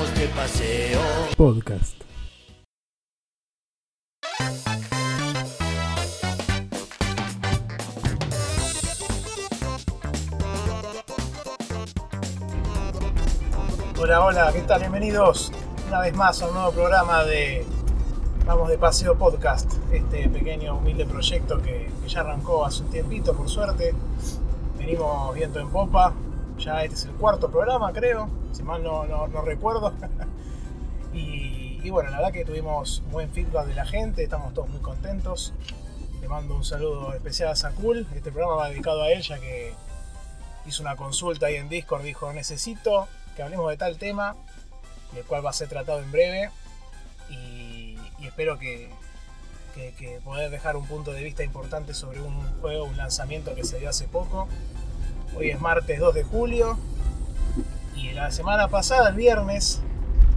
vamos de paseo. Podcast. Hola, hola, ¿qué tal? Bienvenidos una vez más a un nuevo programa de Vamos de Paseo Podcast, este pequeño humilde proyecto que, que ya arrancó hace un tiempito, por suerte. Venimos viento en popa, ya este es el cuarto programa, creo, si mal no, recuerdo. y, bueno, la verdad que tuvimos buen feedback de la gente, estamos todos muy contentos. Le mando un saludo especial a Sakul, este programa va dedicado a él ya que hizo una consulta ahí en Discord, dijo necesito que hablemos de tal tema, el cual va a ser tratado en breve y, espero que poder dejar un punto de vista importante sobre un juego, un lanzamiento que se dio hace poco. Hoy es martes 2 de julio y la semana pasada, el viernes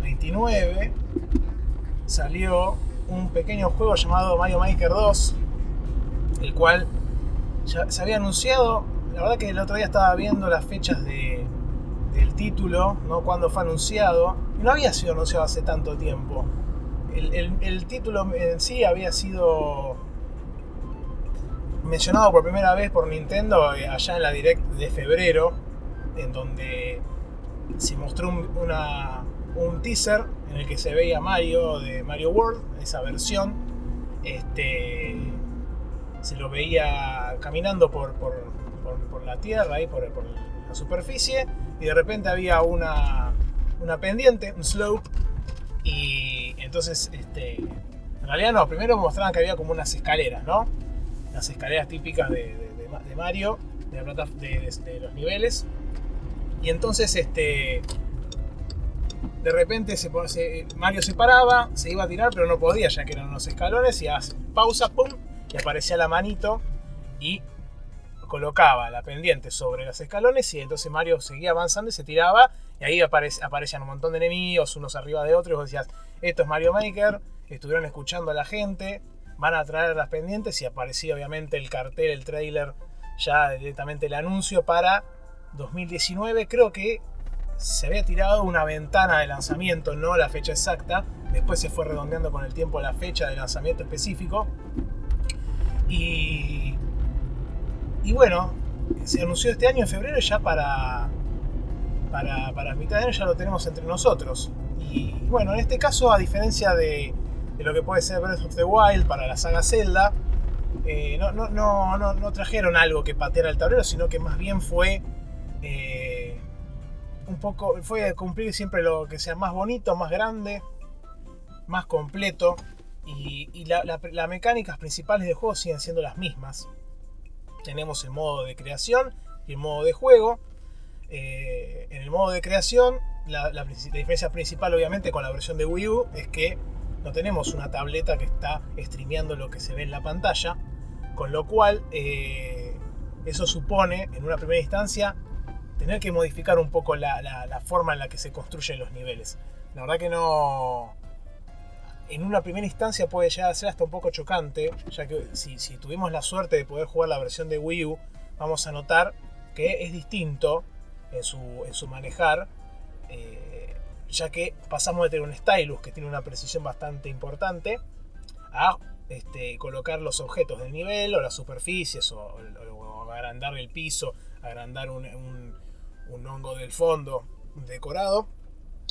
29, salió un pequeño juego llamado Mario Maker 2, el cual ya se había anunciado. La verdad que el otro día estaba viendo las fechas de, del título, ¿no? cuando fue anunciado. No había sido anunciado hace tanto tiempo. El, el- el título en sí había sido mencionado por primera vez por Nintendo eh, allá en la Direct de febrero, en donde se mostró un, un teaser en el que se veía Mario de Mario World, esa versión. Este, se lo veía caminando por, por, por- la tierra, por, por la superficie, y de repente había una, una pendiente, un slope, y entonces, este, en realidad no, primero mostraban que había como unas escaleras, ¿no? Las escaleras típicas de, de- de Ma- de Mario, de, la plata- de- los niveles, y entonces, este, de repente Mario se paraba, se iba a tirar, pero no podía, ya que eran unos escalones, y hace pausa, pum, y aparecía la manito y colocaba la pendiente sobre los escalones y entonces Mario seguía avanzando y se tiraba y ahí aparec- aparecían un montón de enemigos, unos arriba de otros y vos decías, esto es Mario Maker, estuvieron escuchando a la gente, van a traer las pendientes y aparecía obviamente el cartel, el trailer, ya directamente el anuncio para 2019, creo que se había tirado una ventana de lanzamiento, no la fecha exacta, después se fue redondeando con el tiempo la fecha de lanzamiento específico. Y, y bueno, se anunció este año en febrero ya para, para, para mitad de año ya lo tenemos entre nosotros. Y bueno, en este caso, a diferencia de, lo que puede ser Breath of the Wild para la saga Zelda, eh, no, no, no, no, trajeron algo que pateara el tablero, sino que más bien fue eh, un poco, fue cumplir siempre lo que sea más bonito, más grande, más completo. Y, y la- la- las mecánicas principales del juego siguen siendo las mismas. Tenemos el modo de creación y el modo de juego. Eh, en el modo de creación, la diferencia principal, obviamente, con la versión de Wii U es que no tenemos una tableta que está streameando lo que se ve en la pantalla. Con lo cual, eh, eso supone, en una primera instancia, tener que modificar un poco la, forma en la que se construyen los niveles. La verdad que no. En una primera instancia puede llegar a ser hasta un poco chocante, ya que si, tuvimos la suerte de poder jugar la versión de Wii U, vamos a notar que es distinto en su, en su manejar, eh, ya que pasamos de tener un stylus que tiene una precisión bastante importante a este, colocar los objetos del nivel o las superficies o, o- o agrandar el piso, agrandar un, un- un hongo del fondo decorado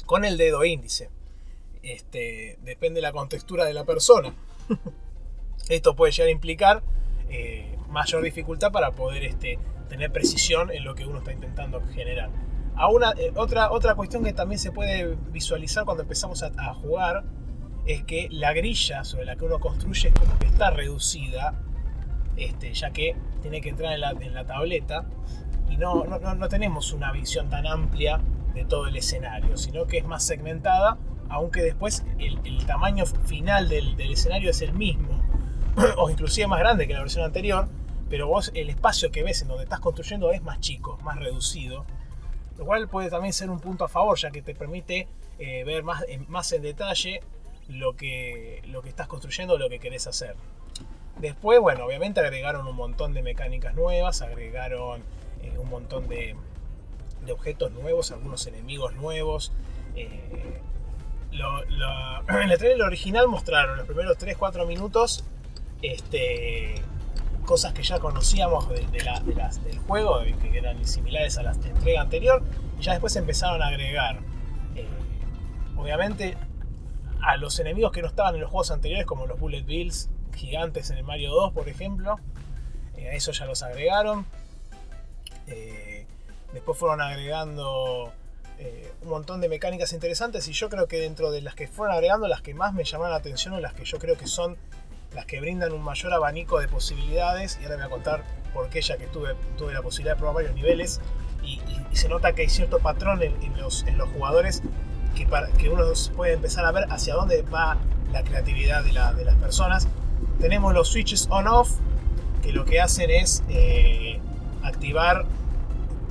con el dedo índice. Este, depende de la contextura de la persona. Esto puede llegar a implicar eh, mayor dificultad para poder este, tener precisión en lo que uno está intentando generar. A una, eh, otra, otra cuestión que también se puede visualizar cuando empezamos a, a jugar es que la grilla sobre la que uno construye es como que está reducida, este, ya que tiene que entrar en la, en la tableta y no, no, no- tenemos una visión tan amplia de todo el escenario, sino que es más segmentada, aunque después el, el tamaño final del, del escenario es el mismo, o inclusive más grande que la versión anterior, pero vos el espacio que ves en donde estás construyendo es más chico, más reducido, lo cual puede también ser un punto a favor, ya que te permite eh, ver más en, más en detalle lo que, lo que estás construyendo lo que querés hacer. Después, bueno, obviamente agregaron un montón de mecánicas nuevas, agregaron eh, un montón de, de objetos nuevos, algunos enemigos nuevos. eh, en el trailer original mostraron los primeros 3-4 minutos este, cosas que ya conocíamos de, del juego, que eran similares a la entrega anterior, y ya después empezaron a agregar, eh, obviamente, a los enemigos que no estaban en los juegos anteriores, como los Bullet Bills gigantes en el Mario 2, por ejemplo, eh, a eso ya los agregaron. Eh, después fueron agregando un montón de mecánicas interesantes y yo creo que dentro de las que fueron agregando, las que más me llamaron la atención o las que yo creo que son las que brindan un mayor abanico de posibilidades, y ahora voy a contar por qué ya que tuve, tuve la posibilidad de probar varios niveles, y, se nota que hay cierto patrón en, los, en los, jugadores que, para, que uno puede empezar a ver hacia dónde va la creatividad de, la, de las personas. Tenemos los switches on-off, que lo que hacen es eh, activar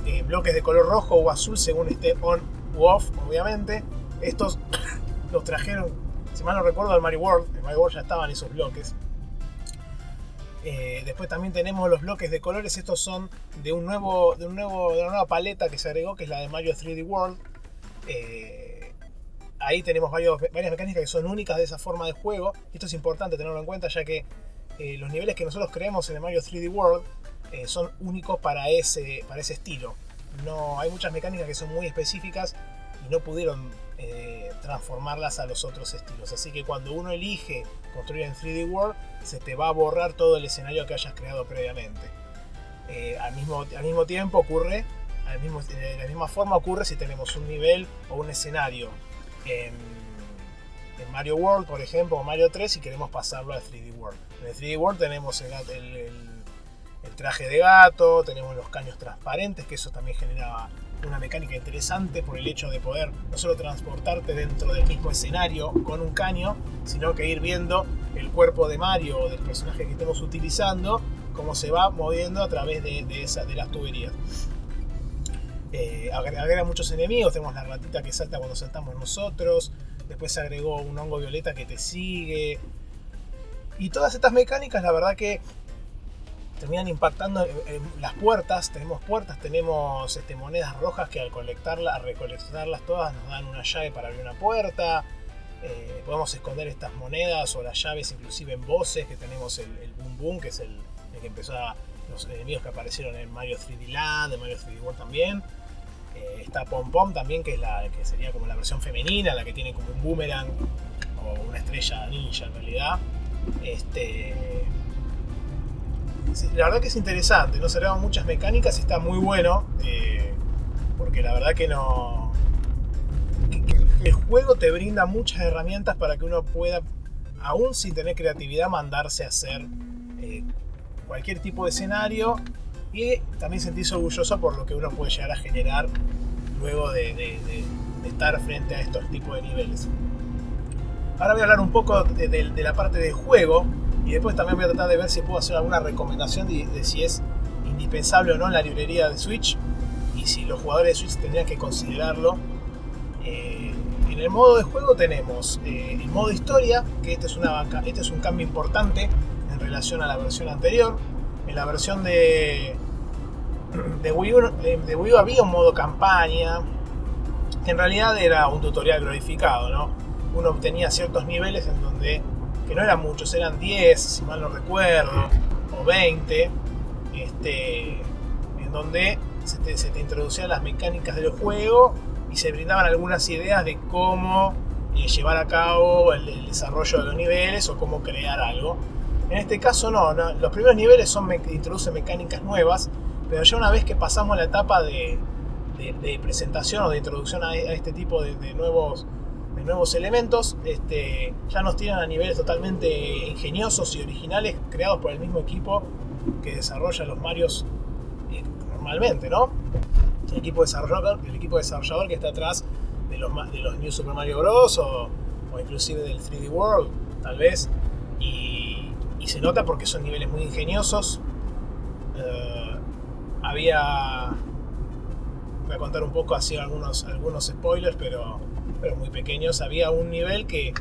eh, bloques de color rojo o azul según esté on u off, obviamente. Estos los trajeron si mal no recuerdo, el Mario World. En Mario World ya estaban esos bloques. Eh, después también tenemos los bloques de colores. Estos son de, un nuevo, de, un nuevo, de una nueva paleta que se agregó, que es la de Mario 3D World. Eh, ahí tenemos varias mecánicas que son únicas de esa forma de juego. Esto es importante tenerlo en cuenta, ya que eh, los niveles que nosotros creemos en el Mario 3D World son únicos para ese, para ese estilo. No, hay muchas mecánicas que son muy específicas y no pudieron eh, transformarlas a los otros estilos. Así que cuando uno elige construir en 3D World, se te va a borrar todo el escenario que hayas creado previamente. Eh, al, mismo, al mismo tiempo ocurre, al mismo, de la misma forma ocurre si tenemos un nivel o un escenario en, Mario World, por ejemplo, o Mario 3 y queremos pasarlo a 3D World. En el 3D World tenemos el traje de gato, tenemos los caños transparentes, que eso también genera una mecánica interesante por el hecho de poder no solo transportarte dentro del mismo escenario con un caño, sino que ir viendo el cuerpo de Mario o del personaje que estemos utilizando, cómo se va moviendo a través de, esa, de las tuberías. Eh, agrega muchos enemigos, tenemos la ratita que salta cuando saltamos nosotros, después se agregó un hongo violeta que te sigue. Y todas estas mecánicas, la verdad que terminan impactando las puertas. Tenemos puertas, tenemos este, monedas rojas que al colectarlas, recolectarlas todas nos dan una llave para abrir una puerta. Eh, podemos esconder estas monedas o las llaves inclusive en voces, que tenemos el, Boom Boom, que es el, que empezó a los enemigos que aparecieron en Mario 3D Land, en Mario 3D World también. Eh, está Pom Pom también, que es la que sería como la versión femenina, la que tiene como un boomerang o una estrella ninja en realidad. Este, la verdad que es interesante, no le muchas mecánicas está muy bueno, eh, porque la verdad que no... el juego te brinda muchas herramientas para que uno pueda, aún sin tener creatividad, mandarse a hacer eh, cualquier tipo de escenario y también sentirse orgulloso por lo que uno puede llegar a generar luego de, estar frente a estos tipos de niveles. Ahora voy a hablar un poco de la parte de juego y después también voy a tratar de ver si puedo hacer alguna recomendación de, si es indispensable o no en la librería de Switch y si los jugadores de Switch tendrían que considerarlo. Eh, en el modo de juego tenemos eh, el modo historia, que este es, una, este es un cambio importante en relación a la versión anterior. En la versión de, de, Wii, U, de Wii U había un modo campaña, que en realidad era un tutorial glorificado, ¿no? Uno obtenía ciertos niveles en donde no eran muchos, eran 10, si mal no recuerdo, o 20, este, en donde se te, introducían las mecánicas del juego y se brindaban algunas ideas de cómo eh, llevar a cabo el, desarrollo de los niveles o cómo crear algo. En este caso no, los primeros niveles son introducen mecánicas nuevas, pero ya una vez que pasamos la etapa de, presentación o de introducción a, este tipo de, nuevos nuevos elementos, este, ya nos tiran a niveles totalmente ingeniosos y originales creados por el mismo equipo que desarrolla los Marios eh, normalmente, ¿no? El equipo desarrollador, el equipo desarrollador que está atrás de los, de los New Super Mario Bros. o, inclusive del 3D World, tal vez. Y, se nota porque son niveles muy ingeniosos. Eh, había voy a contar un poco así algunos, algunos spoilers, pero pero muy pequeños, había un nivel que,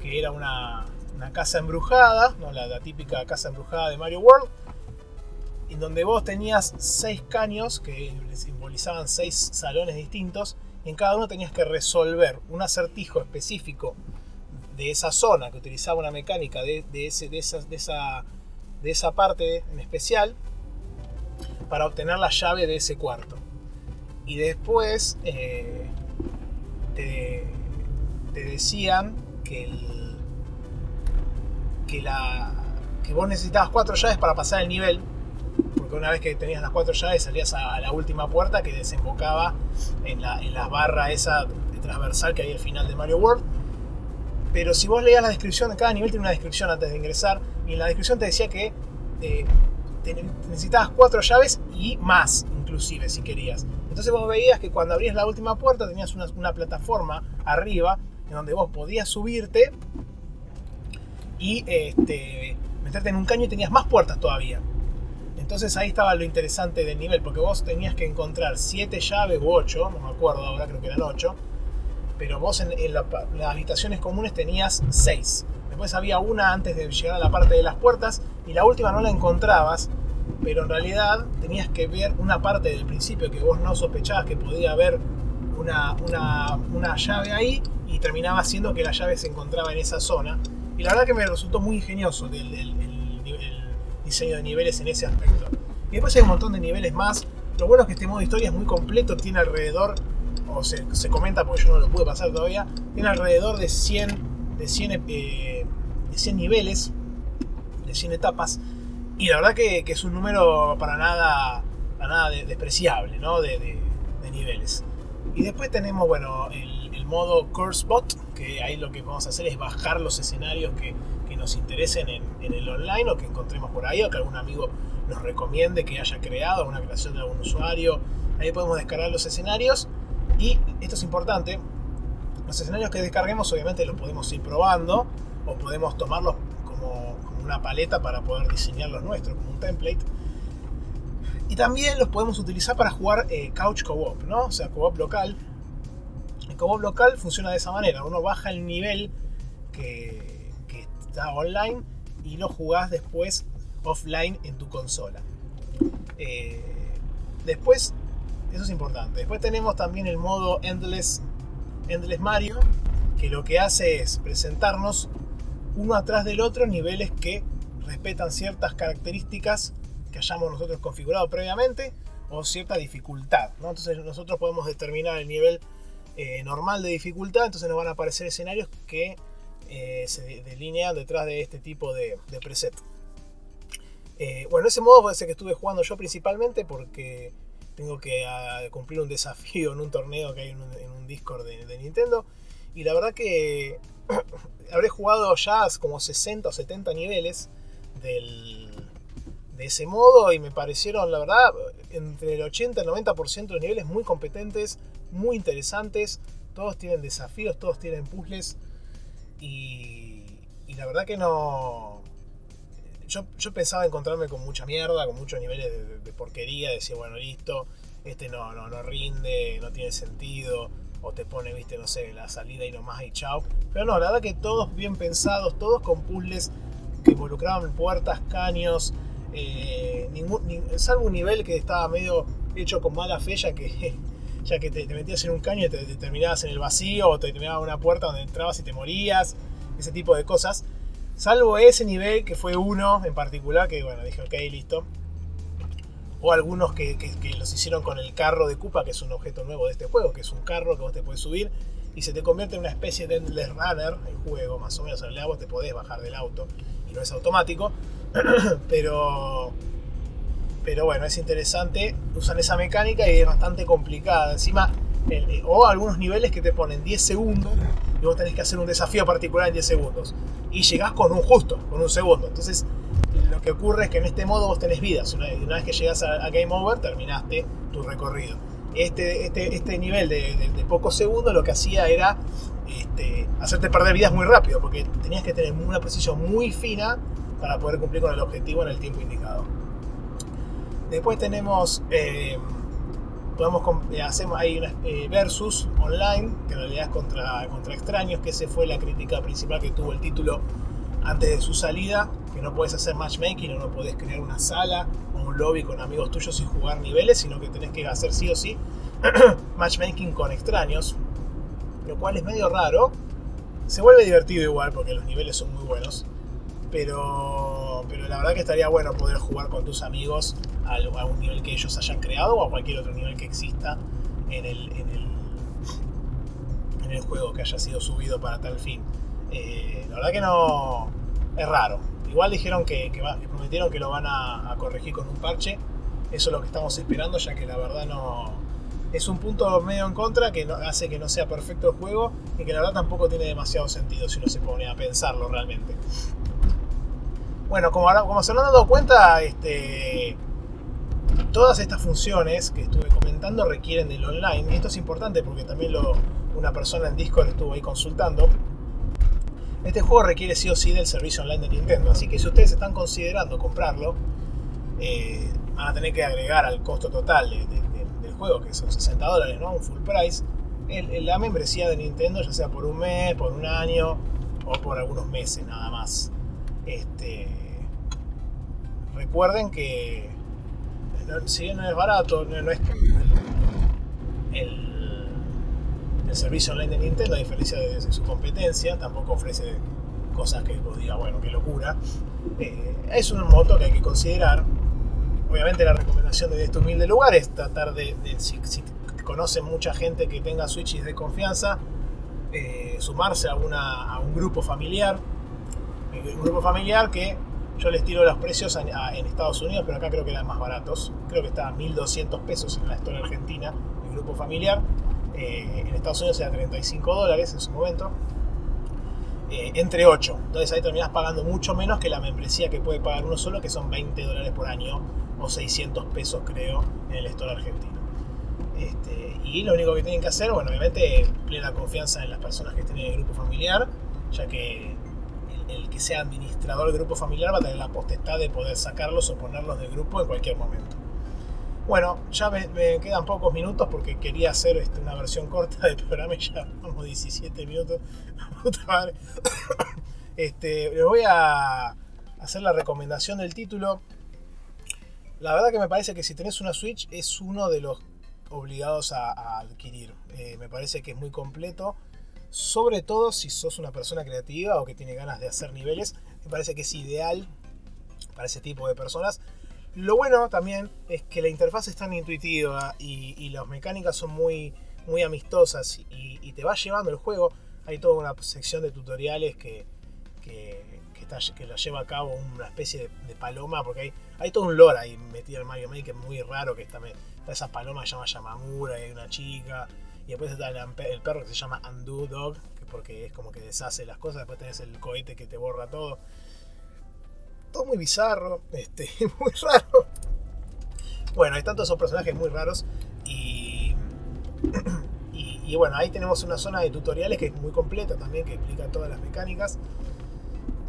que era una, una, casa embrujada, ¿no? la, típica casa embrujada de Mario World, en donde vos tenías seis caños que simbolizaban seis salones distintos, y en cada uno tenías que resolver un acertijo específico de esa zona que utilizaba una mecánica de, ese, de, esa, de, esa, de esa parte en especial para obtener la llave de ese cuarto. Y después eh, te, decían que, el, que, la, que vos necesitabas cuatro llaves para pasar el nivel. Porque una vez que tenías las cuatro llaves salías a, la última puerta que desembocaba en la, en barra esa de transversal que hay al final de Mario World. Pero si vos leías la descripción de cada nivel, tiene una descripción antes de ingresar. Y en la descripción te decía que eh, necesitabas cuatro llaves y más, inclusive, si querías. Entonces vos veías que cuando abrías la última puerta tenías una, plataforma arriba en donde vos podías subirte y este, meterte en un caño y tenías más puertas todavía. Entonces ahí estaba lo interesante del nivel, porque vos tenías que encontrar siete llaves u ocho, no me acuerdo ahora, creo que eran ocho, pero vos en, las habitaciones comunes tenías seis. Después había una antes de llegar a la parte de las puertas y la última no la encontrabas, pero en realidad tenías que ver una parte del principio que vos no sospechabas que podía haber una, una, llave ahí y terminaba siendo que la llave se encontraba en esa zona. Y la verdad que me resultó muy ingenioso el, diseño de niveles en ese aspecto. Y después hay un montón de niveles más. Lo bueno es que este modo historia es muy completo, tiene alrededor, o se, se comenta porque yo no lo pude pasar todavía, tiene alrededor de 100 de 100, eh, de 100 niveles, de 100 etapas, y la verdad que, es un número para nada, para nada despreciable ¿no? de, niveles. Y después tenemos bueno, el, el, modo Curse Bot, que ahí lo que vamos a hacer es bajar los escenarios que, que nos interesen en, en, el online o que encontremos por ahí o que algún amigo nos recomiende que haya creado, una creación de algún usuario. Ahí podemos descargar los escenarios y esto es importante, los escenarios que descarguemos obviamente los podemos ir probando o podemos tomarlos una paleta para poder diseñar los nuestros, como un template. Y también los podemos utilizar para jugar eh, couch co-op, ¿no? O sea, co-op local. El co-op local funciona de esa manera. Uno baja el nivel que, está online y lo jugás después offline en tu consola. Eh, después, eso es importante. Después tenemos también el modo Endless Endless Mario, que lo que hace es presentarnos uno atrás del otro niveles que respetan ciertas características que hayamos nosotros configurado previamente o cierta dificultad. Entonces nosotros podemos determinar el nivel eh, normal de dificultad, entonces nos van a aparecer escenarios que eh, se delinean detrás de este tipo de, preset. Eh, bueno, ese modo ese que estuve jugando yo principalmente porque tengo que cumplir un desafío en un torneo que hay en un, Discord de, Nintendo. Y la verdad que habré jugado ya como 60 o 70 niveles del, de ese modo y me parecieron, la verdad, entre el 80 y el 90% de los niveles muy competentes, muy interesantes. Todos tienen desafíos, todos tienen puzzles. Y, la verdad que no, yo, pensaba encontrarme con mucha mierda, con muchos niveles de, porquería, decía, bueno, listo, este no, no, no rinde, no tiene sentido, o te pone, viste, no sé, la salida y nomás y chao. Pero no, la verdad que todos bien pensados, todos con puzzles que involucraban puertas, caños, eh, salvo un nivel que estaba medio hecho con mala fe, ya que, ya que te, metías en un caño y te, te, terminabas en el vacío, o te terminaba una puerta donde entrabas y te morías, ese tipo de cosas. Salvo ese nivel que fue uno en particular, que bueno, dije, ok, listo. O algunos que, los hicieron con el carro de Koopa, que es un objeto nuevo de este juego, que es un carro que vos te puedes subir y se te convierte en una especie de Endless Runner, el juego más o menos. En realidad vos te podés bajar del auto y no es automático. pero, pero bueno, es interesante. Usan esa mecánica y es bastante complicada. Encima, o algunos niveles que te ponen 10 segundos y vos tenés que hacer un desafío particular en 10 segundos. Y llegás con un justo, con un segundo. Entonces, que ocurre es que en este modo vos tenés vidas. Una, vez que llegas a, Game Over, terminaste tu recorrido. Este, este, este nivel de, pocos segundos lo que hacía era este, hacerte perder vidas muy rápido, porque tenías que tener una precisión muy fina para poder cumplir con el objetivo en el tiempo indicado. Después tenemos eh, podemos eh, hacemos ahí una eh, versus online que en realidad es contra, contra extraños que esa fue la crítica principal que tuvo el título antes de su salida que no puedes hacer matchmaking o no puedes crear una sala o un lobby con amigos tuyos y jugar niveles sino que tenés que hacer sí o sí matchmaking con extraños, lo cual es medio raro. Se vuelve divertido igual porque los niveles son muy buenos. Pero, pero la verdad que estaría bueno poder jugar con tus amigos a, un nivel que ellos hayan creado o a cualquier otro nivel que exista en el, en el, juego que haya sido subido para tal fin. Eh, la verdad que no es raro. Igual dijeron que, prometieron que lo van a, corregir con un parche. Eso es lo que estamos esperando, ya que la verdad no. Es un punto medio en contra que hace que no sea perfecto el juego y que la verdad tampoco tiene demasiado sentido si uno se pone a pensarlo realmente. Bueno, como, ahora, como se han dado cuenta, este, todas estas funciones que estuve comentando requieren del online. Y esto es importante porque también lo, una persona en Discord estuvo ahí consultando. Este juego requiere sí o sí del servicio online de Nintendo. Así que si ustedes están considerando comprarlo, eh, van a tener que agregar al costo total del juego, que son 60 dólares, ¿no? Un full price. la membresía de Nintendo, ya sea por un mes, por un año o por algunos meses nada más. Este, recuerden que si bien no es barato, no, es el, el, servicio online de Nintendo, a diferencia de, su competencia, tampoco ofrece cosas que vos digas, bueno, qué locura. Eh, es un moto que hay que considerar. Obviamente la recomendación de este humilde lugar es tratar de, si, conocen mucha gente que tenga Switches de confianza, eh, sumarse a, una, a un grupo familiar. Un grupo familiar que yo les tiro los precios en, Estados Unidos, pero acá creo que eran más baratos. Creo que estaba 1.200 pesos en la historia argentina, el grupo familiar. Eh, en Estados Unidos era 35 dólares en su momento. Eh, entre 8. Entonces ahí terminas pagando mucho menos que la membresía que puede pagar uno solo, que son 20 dólares por año o 600 pesos creo en el store argentino. Este, y lo único que tienen que hacer, bueno, obviamente plena confianza en las personas que estén en el grupo familiar, ya que el que sea administrador del grupo familiar va a tener la potestad de poder sacarlos o ponerlos del grupo en cualquier momento. Bueno, ya me, quedan pocos minutos porque quería hacer este, una versión corta del programa y ya vamos 17 minutos. Este, les voy a hacer la recomendación del título. La verdad que me parece que si tenés una Switch es uno de los obligados a, adquirir. Eh, me parece que es muy completo sobre todo si sos una persona creativa o que tiene ganas de hacer niveles, me parece que es ideal para ese tipo de personas. Lo bueno también es que la interfaz es tan intuitiva y, las mecánicas son muy, muy amistosas y, te va llevando el juego. Hay toda una sección de tutoriales que, que, que, lo lleva a cabo una especie de, paloma, porque hay, hay todo un lore ahí metido en Mario Maker muy raro, que está, esa paloma que se llama Yamamura y hay una chica y después está el, perro que se llama Undo Dog, porque es como que deshace las cosas. Después tenés el cohete que te borra todo. Todo muy bizarro, este, muy raro. Bueno, hay tantos esos personajes muy raros. Y, y, bueno, ahí tenemos una zona de tutoriales que es muy completa también, que explica todas las mecánicas.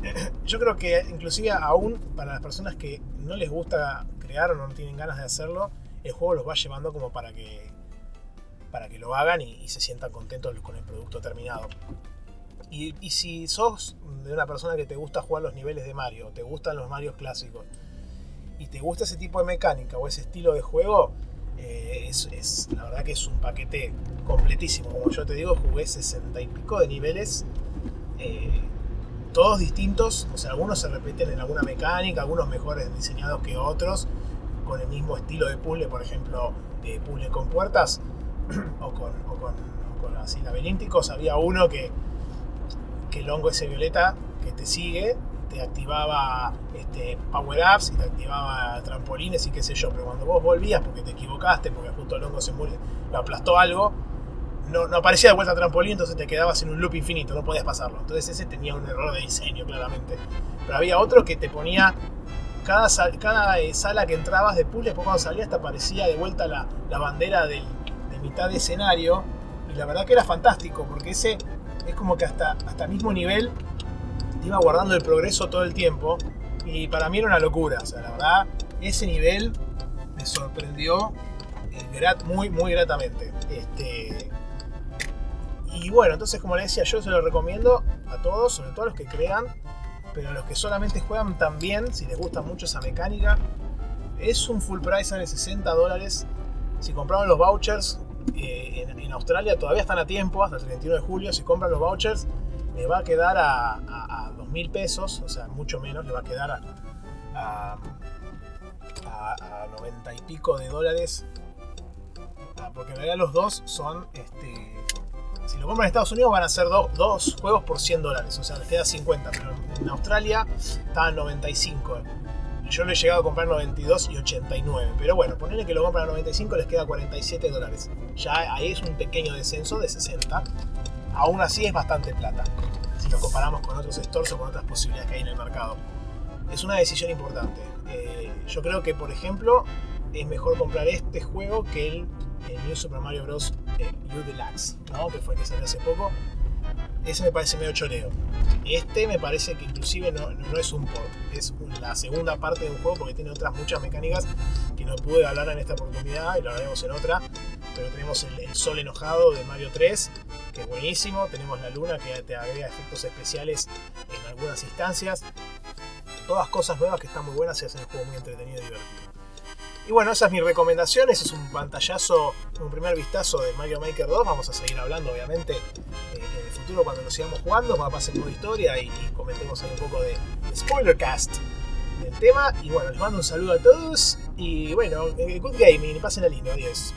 Yo creo que inclusive aún para las personas que no les gusta crear o no tienen ganas de hacerlo, el juego los va llevando como para que para que lo hagan y, se sientan contentos con el producto terminado. Y, si sos de una persona que te gusta jugar los niveles de Mario, te gustan los Marios clásicos, y te gusta ese tipo de mecánica o ese estilo de juego, eh, es, la verdad que es un paquete completísimo. Como yo te digo, jugué 60 y pico de niveles, eh, todos distintos, o sea, algunos se repiten en alguna mecánica, algunos mejores diseñados que otros, con el mismo estilo de puzzle, por ejemplo, de puzzle con puertas o con, o con, con así laberinticos, había uno que, el hongo ese violeta que te sigue, te activaba este, power-ups y te activaba trampolines y qué sé yo, pero cuando vos volvías porque te equivocaste, porque justo el hongo se murió, lo aplastó algo, no, aparecía de vuelta trampolín, entonces te quedabas en un loop infinito, no podías pasarlo. Entonces ese tenía un error de diseño, claramente. Pero había otro que te ponía cada, eh, sala que entrabas de pool, después cuando salías te aparecía de vuelta la, bandera del, mitad de escenario. Y la verdad que era fantástico, porque ese es como que hasta, hasta mismo nivel iba guardando el progreso todo el tiempo. Y para mí era una locura. O sea, la verdad, ese nivel me sorprendió eh, muy, muy gratamente. Este, y bueno, entonces como les decía, yo se lo recomiendo a todos, sobre todo a los que crean, pero a los que solamente juegan también, si les gusta mucho esa mecánica, es un full price, sale 60 dólares. Si compraron los vouchers, eh, en, Australia todavía están a tiempo, hasta el 31 de julio, si compran los vouchers, les va a quedar a, a, 2 mil pesos, o sea, mucho menos, le va a quedar a, a, 90 y pico de dólares, ah, porque en realidad los dos son, este, si lo compran en Estados Unidos van a ser dos juegos por 100 dólares, o sea, les queda 50, pero en Australia está a 95 yo lo he llegado a comprar 92 y 89. Pero bueno, ponerle que lo compran a 95 les queda 47 dólares. Ya ahí es un pequeño descenso de 60. Aún así es bastante plata. Si lo comparamos con otros stores o con otras posibilidades que hay en el mercado. Es una decisión importante. Eh, yo creo que, por ejemplo, es mejor comprar este juego que el, New Super Mario Bros. Eh, U Deluxe, ¿no? que fue el que salió hace poco ese me parece medio choreo. Este me parece que inclusive no, es un port, es la segunda parte de un juego porque tiene otras muchas mecánicas que no pude hablar en esta oportunidad y lo haremos en otra. Pero tenemos el, sol enojado de Mario 3, que es buenísimo. Tenemos la luna que te agrega efectos especiales en algunas instancias. Todas cosas nuevas que están muy buenas y hacen el juego muy entretenido y divertido. Y bueno, esa es mi recomendación, ese es un pantallazo, un primer vistazo de Mario Maker 2. Vamos a seguir hablando, obviamente, eh, en el futuro cuando lo sigamos jugando, cuando pase modo historia y, comentemos ahí un poco de, spoiler cast del tema. Y bueno, les mando un saludo a todos y bueno, eh, good gaming, pasen lindo, adiós.